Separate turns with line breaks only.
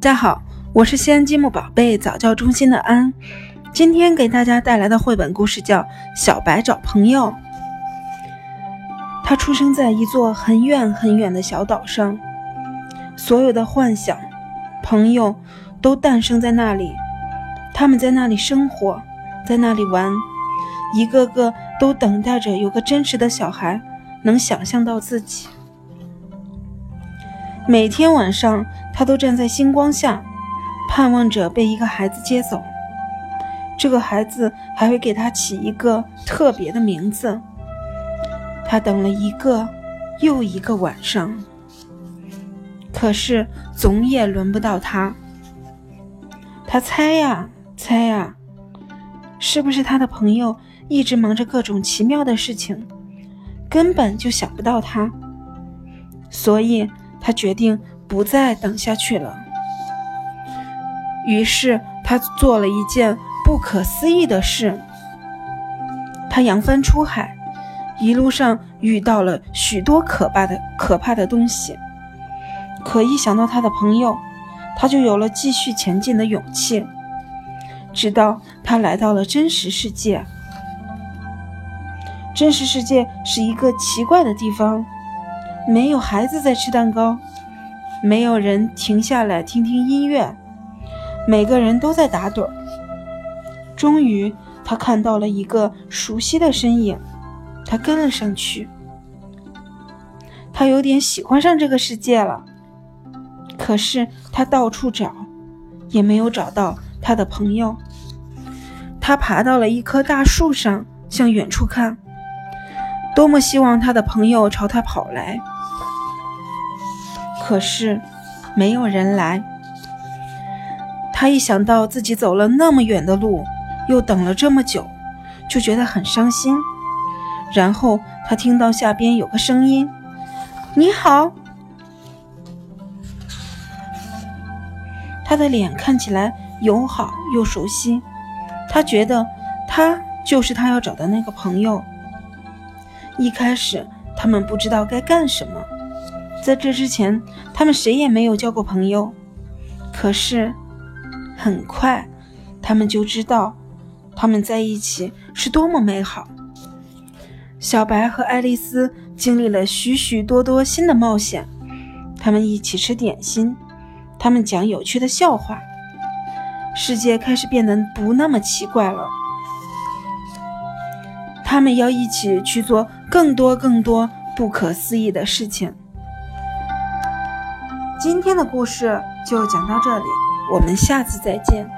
大家好，我是西安积木宝贝早教中心的安，今天给大家带来的绘本故事叫《小白找朋友》。他出生在一座很远很远的小岛上，所有的幻想、朋友都诞生在那里，他们在那里生活，在那里玩，一个个都等待着有个真实的小孩能想象到自己。每天晚上，他都站在星光下，盼望着被一个孩子接走。这个孩子还会给他起一个特别的名字。他等了一个又一个晚上，可是总也轮不到他。他猜呀猜呀，是不是他的朋友一直忙着各种奇妙的事情，根本就想不到他？所以。他决定不再等下去了。于是他做了一件不可思议的事。他扬帆出海，一路上遇到了许多可怕的可怕的东西。可一想到他的朋友，他就有了继续前进的勇气。直到他来到了真实世界。真实世界是一个奇怪的地方。没有孩子在吃蛋糕，没有人停下来听听音乐，每个人都在打盹。终于，他看到了一个熟悉的身影，他跟了上去。他有点喜欢上这个世界了，可是他到处找，也没有找到他的朋友。他爬到了一棵大树上，向远处看，多么希望他的朋友朝他跑来。可是，没有人来。他一想到自己走了那么远的路，又等了这么久，就觉得很伤心。然后他听到下边有个声音：“你好。”他的脸看起来友好又熟悉，他觉得他就是他要找的那个朋友。一开始，他们不知道该干什么。在这之前，他们谁也没有交过朋友。可是，很快，他们就知道，他们在一起是多么美好。小白和爱丽丝经历了许许多多新的冒险，他们一起吃点心，他们讲有趣的笑话，世界开始变得不那么奇怪了。他们要一起去做更多更多不可思议的事情。今天的故事就讲到这里，我们下次再见。